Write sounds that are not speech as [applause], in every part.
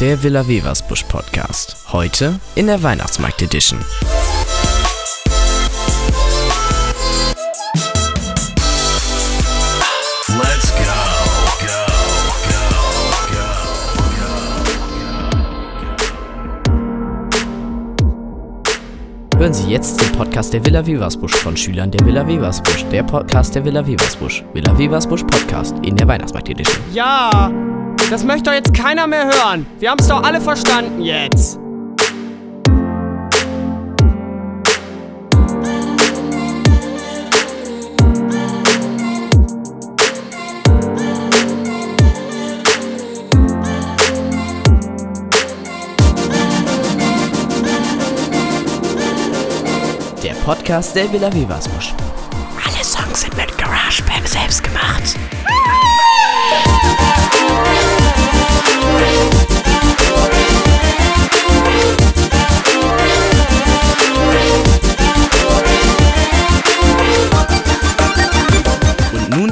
Der Villa Weversbusch Podcast. Heute in der Weihnachtsmarkt Edition. Let's go, go, Hören Sie jetzt den Podcast der Villa Weversbusch von Schülern der Villa Weversbusch. Der Podcast der Villa Weversbusch. Villa Weversbusch Podcast in der Weihnachtsmarkt Edition. Ja, das möchte doch jetzt keiner mehr hören. Wir haben es doch alle verstanden jetzt. Der Podcast der Villa. Alle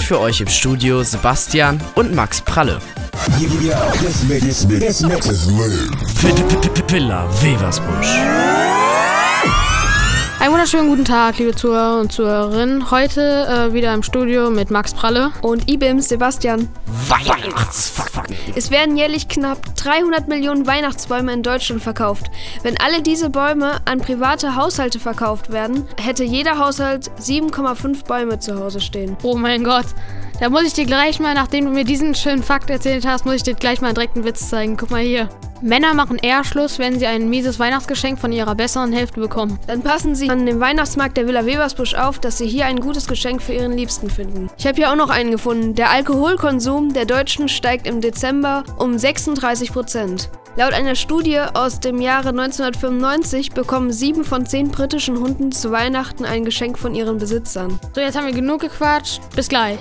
für euch im Studio Sebastian und Max Pralle. Lit. Villa Weversbusch. Einen wunderschönen guten Tag, liebe Zuhörer und Zuhörerinnen. Heute äh, wieder im Studio mit Max Pralle. und IBIMS Sebastian. Weihnachtsfuck. Es werden jährlich knapp 300 Millionen Weihnachtsbäume in Deutschland verkauft. Wenn alle diese Bäume an private Haushalte verkauft werden, hätte jeder Haushalt 7,5 Bäume zu Hause stehen. Oh mein Gott. Da muss ich dir gleich mal, nachdem du mir diesen schönen Fakt erzählt hast, muss ich dir gleich mal direkt einen Witz zeigen. Guck mal hier. Männer machen eher Schluss, wenn sie ein mieses Weihnachtsgeschenk von ihrer besseren Hälfte bekommen. Dann passen Sie an dem Weihnachtsmarkt der Villa Webersbusch auf, dass Sie hier ein gutes Geschenk für Ihren Liebsten finden. Ich habe hier auch noch einen gefunden. Der Alkoholkonsum der Deutschen steigt im Dezember um 36 Prozent. Laut einer Studie aus dem Jahre 1995 bekommen sieben von zehn britischen Hunden zu Weihnachten ein Geschenk von ihren Besitzern. So, jetzt haben wir genug gequatscht. Bis gleich.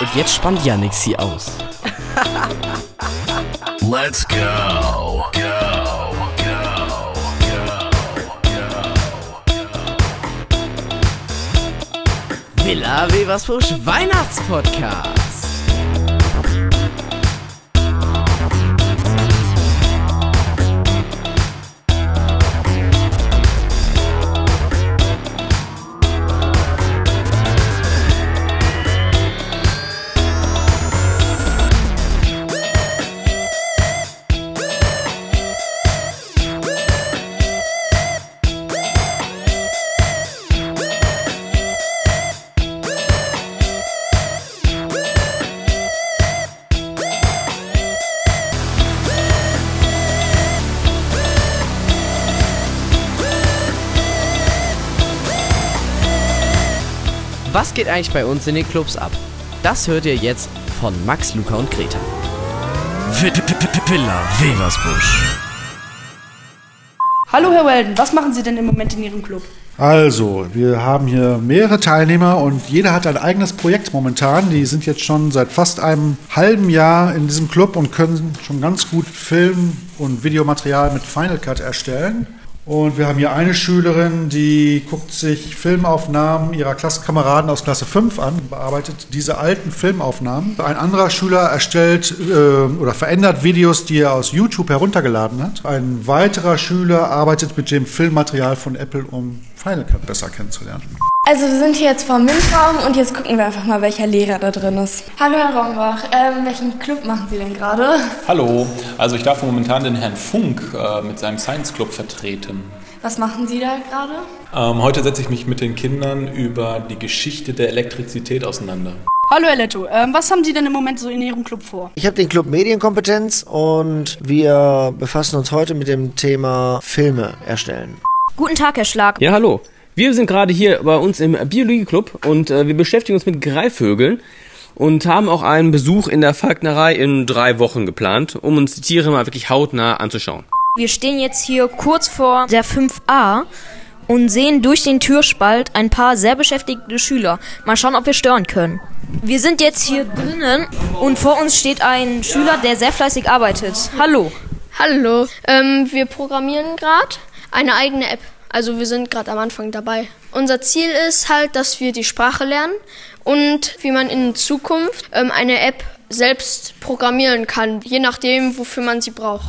Und jetzt spannt Yannick sie aus. [laughs] Let's go, go, go, Villa Weversbusch Weihnachtspodcast. Was geht eigentlich bei uns in den Clubs ab? Das hört ihr jetzt von Max, Luca und Greta. Villa Weversbusch. Hallo Herr Weldon, was machen Sie denn im Moment in Ihrem Club? Also, wir haben hier mehrere Teilnehmer und jeder hat ein eigenes Projekt momentan. Die sind jetzt schon seit fast einem halben Jahr in diesem Club und können schon ganz gut Film- und Videomaterial mit Final Cut erstellen. Und wir haben hier eine Schülerin, die guckt sich Filmaufnahmen ihrer Klassenkameraden aus Klasse 5 an, bearbeitet diese alten Filmaufnahmen. Ein anderer Schüler erstellt äh, oder verändert Videos, die er aus YouTube heruntergeladen hat. Ein weiterer Schüler arbeitet mit dem Filmmaterial von Apple, um Final Cut besser kennenzulernen. Also wir sind hier jetzt vor dem MINT-Raum und jetzt gucken wir einfach mal, welcher Lehrer da drin ist. Hallo Herr Rombach, ähm, welchen Club machen Sie denn gerade? Hallo, also ich darf momentan den Herrn Funk äh, mit seinem Science Club vertreten. Was machen Sie da gerade? Ähm, heute setze ich mich mit den Kindern über die Geschichte der Elektrizität auseinander. Hallo Herr Letto, ähm, was haben Sie denn im Moment so in Ihrem Club vor? Ich habe den Club Medienkompetenz und wir befassen uns heute mit dem Thema Filme erstellen. Guten Tag, Herr Schlag. Ja, hallo. Wir sind gerade hier bei uns im Biologieclub und äh, wir beschäftigen uns mit Greifvögeln und haben auch einen Besuch in der Falknerei in drei Wochen geplant, um uns die Tiere mal wirklich hautnah anzuschauen. Wir stehen jetzt hier kurz vor der 5a und sehen durch den Türspalt ein paar sehr beschäftigte Schüler. Mal schauen, ob wir stören können. Wir sind jetzt hier drinnen und vor uns steht ein Schüler, der sehr fleißig arbeitet. Hallo. Hallo, ähm, wir programmieren gerade eine eigene App. Also wir sind gerade am Anfang dabei. Unser Ziel ist halt, dass wir die Sprache lernen und wie man in Zukunft ähm, eine App selbst programmieren kann, je nachdem, wofür man sie braucht.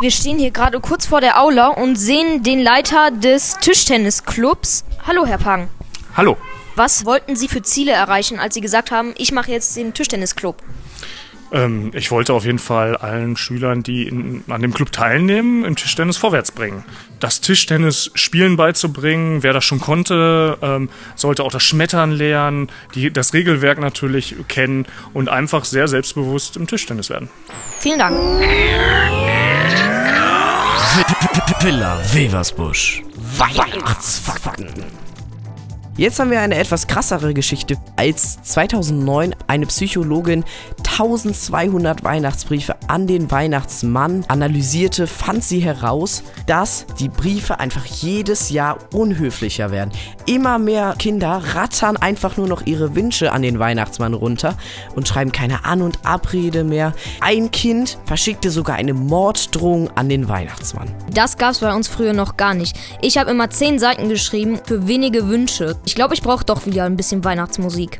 Wir stehen hier gerade kurz vor der Aula und sehen den Leiter des Tischtennisclubs. Hallo, Herr Pang. Hallo. Was wollten Sie für Ziele erreichen, als Sie gesagt haben, ich mache jetzt den Tischtennisclub? Ähm, ich wollte auf jeden Fall allen Schülern, die in, an dem Club teilnehmen, im Tischtennis vorwärts bringen. Das Tischtennis Spielen beizubringen, wer das schon konnte, ähm, sollte auch das Schmettern lernen, die, das Regelwerk natürlich kennen und einfach sehr selbstbewusst im Tischtennis werden. Vielen Dank. Villa Weversbusch. Weihnachtsfakten. Jetzt haben wir eine etwas krassere Geschichte. Als 2009 eine Psychologin 1200 Weihnachtsbriefe an den Weihnachtsmann analysierte, fand sie heraus, dass die Briefe einfach jedes Jahr unhöflicher werden. Immer mehr Kinder rattern einfach nur noch ihre Wünsche an den Weihnachtsmann runter und schreiben keine An- und Abrede mehr. Ein Kind verschickte sogar eine Morddrohung an den Weihnachtsmann. Das gab's bei uns früher noch gar nicht. Ich habe immer 10 Seiten geschrieben für wenige Wünsche. Ich glaube, ich brauche doch wieder ein bisschen Weihnachtsmusik.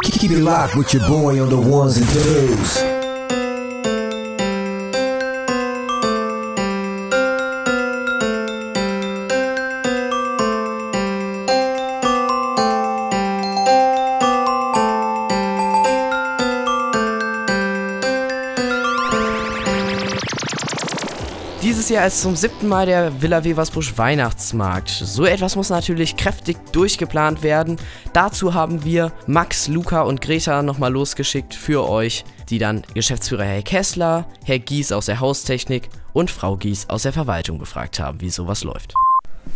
Keep it locked with your boy on the ones and twos. Dieses Jahr ist zum siebten Mal der Villa Weversbusch Weihnachtsmarkt. So etwas muss natürlich kräftig durchgeplant werden. Dazu haben wir Max, Luca und Greta nochmal losgeschickt für euch, die dann Geschäftsführer Herr Kessler, Herr Gies aus der Haustechnik und Frau Gies aus der Verwaltung befragt haben, wie sowas läuft.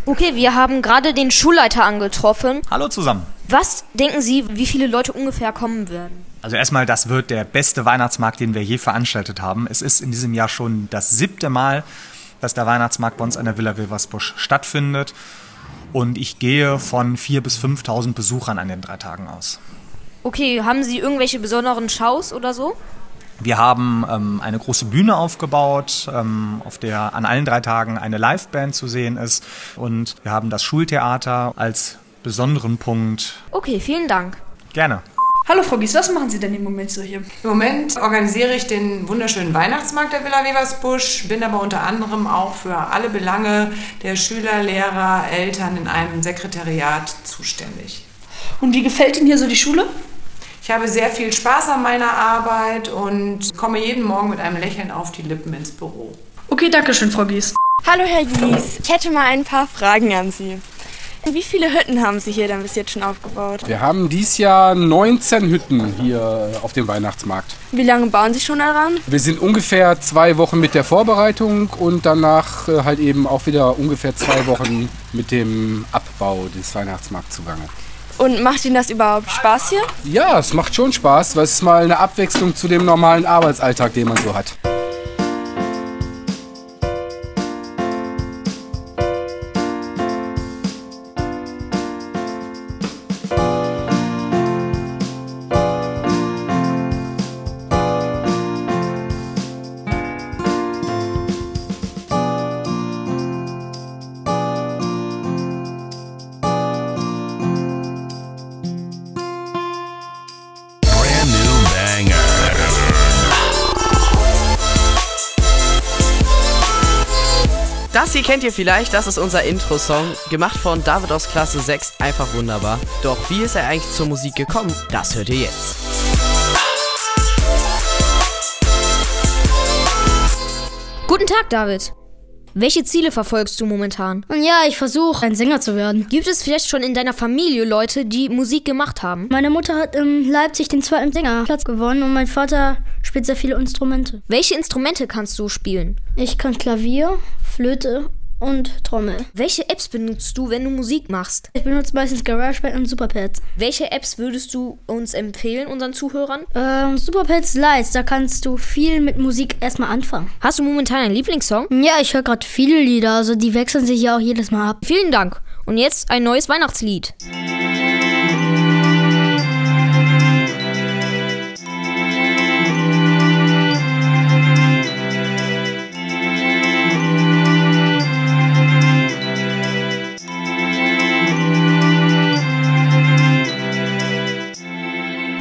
Okay, wir haben gerade den Schulleiter angetroffen. Hallo zusammen. Was denken Sie, wie viele Leute ungefähr kommen werden? Also erstmal, das wird der beste Weihnachtsmarkt, den wir je veranstaltet haben. Es ist in diesem Jahr schon das siebte Mal, dass der Weihnachtsmarkt bei uns an der Villa Wilversbusch stattfindet. Und ich gehe von 4.000 bis 5.000 Besuchern an den drei Tagen aus. Okay, haben Sie irgendwelche besonderen Shows oder so? Wir haben ähm, eine große Bühne aufgebaut, ähm, auf der an allen drei Tagen eine Liveband zu sehen ist. Und wir haben das Schultheater als besonderen Punkt. Okay, vielen Dank. Gerne. Hallo Frau Gies, was machen Sie denn im Moment so hier? Im Moment organisiere ich den wunderschönen Weihnachtsmarkt der Villa Weversbusch, bin aber unter anderem auch für alle Belange der Schüler, Lehrer, Eltern in einem Sekretariat zuständig. Und wie gefällt Ihnen hier so die Schule? Ich habe sehr viel Spaß an meiner Arbeit und komme jeden Morgen mit einem Lächeln auf die Lippen ins Büro. Okay, danke schön, Frau Gies. Hallo Herr Gies, ich hätte mal ein paar Fragen an Sie. Wie viele Hütten haben Sie hier dann bis jetzt schon aufgebaut? Wir haben dieses Jahr 19 Hütten hier auf dem Weihnachtsmarkt. Wie lange bauen Sie schon daran? Wir sind ungefähr zwei Wochen mit der Vorbereitung und danach äh, halt eben auch wieder ungefähr zwei Wochen mit dem Abbau des Weihnachtsmarkts zugange. Und macht Ihnen das überhaupt Spaß hier? Ja, es macht schon Spaß, weil es ist mal eine Abwechslung zu dem normalen Arbeitsalltag, den man so hat. Das hier kennt ihr vielleicht, das ist unser Intro-Song, gemacht von David aus Klasse 6, einfach wunderbar. Doch wie ist er eigentlich zur Musik gekommen? Das hört ihr jetzt. Guten Tag, David. Welche Ziele verfolgst du momentan? Ja, ich versuche, ein Sänger zu werden. Gibt es vielleicht schon in deiner Familie Leute, die Musik gemacht haben? Meine Mutter hat in Leipzig den zweiten Sängerplatz gewonnen und mein Vater spielt sehr viele Instrumente. Welche Instrumente kannst du spielen? Ich kann Klavier, Flöte und Trommel. Welche Apps benutzt du, wenn du Musik machst? Ich benutze meistens GarageBand und Superpads. Welche Apps würdest du uns empfehlen, unseren Zuhörern? Ähm, Superpads Lights, da kannst du viel mit Musik erstmal anfangen. Hast du momentan einen Lieblingssong? Ja, ich höre gerade viele Lieder, also die wechseln sich ja auch jedes Mal ab. Vielen Dank. Und jetzt ein neues Weihnachtslied.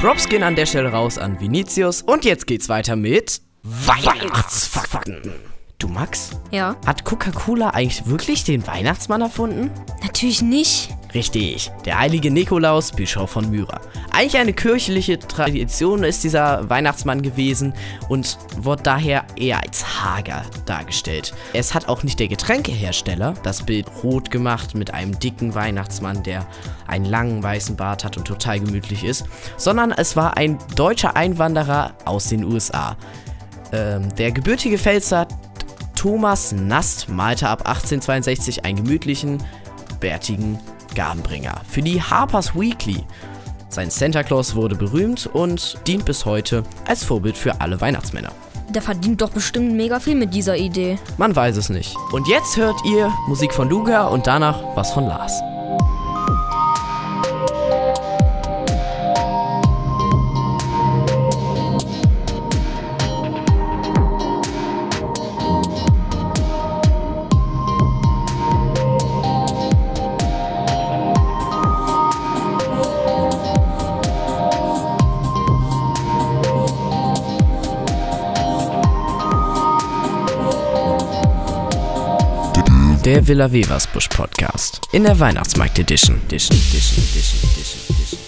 Props gehen an der Stelle raus an Vinicius und jetzt geht's weiter mit Weihnachtsfakten. Du Max? Ja. Hat Coca-Cola eigentlich wirklich den Weihnachtsmann erfunden? Natürlich nicht. Richtig, der heilige Nikolaus, Bischof von Myra. Eigentlich eine kirchliche Tradition ist dieser Weihnachtsmann gewesen und wurde daher eher als hager dargestellt. Es hat auch nicht der Getränkehersteller das Bild rot gemacht mit einem dicken Weihnachtsmann, der einen langen weißen Bart hat und total gemütlich ist, sondern es war ein deutscher Einwanderer aus den USA. Ähm, der gebürtige Pfälzer Thomas Nast malte ab 1862 einen gemütlichen, bärtigen Garnbringer für die Harper's Weekly. Sein Santa Claus wurde berühmt und dient bis heute als Vorbild für alle Weihnachtsmänner. Der verdient doch bestimmt mega viel mit dieser Idee. Man weiß es nicht. Und jetzt hört ihr Musik von Luga und danach was von Lars. Der Villa Weversbusch Podcast. In der Weihnachtsmarkt Edition. Edition, Edition, Edition, Edition, Edition.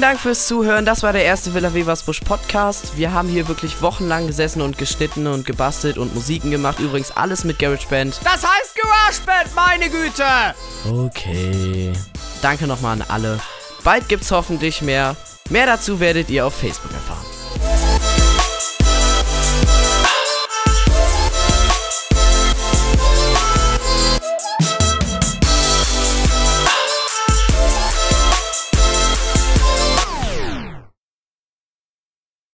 Vielen Dank fürs Zuhören. Das war der erste Villa Weversbusch Podcast. Wir haben hier wirklich wochenlang gesessen und geschnitten und gebastelt und Musiken gemacht. Übrigens alles mit GarageBand. Das heißt GarageBand, meine Güte! Okay. Danke nochmal an alle. Bald gibt's hoffentlich mehr. Mehr dazu werdet ihr auf Facebook erfahren.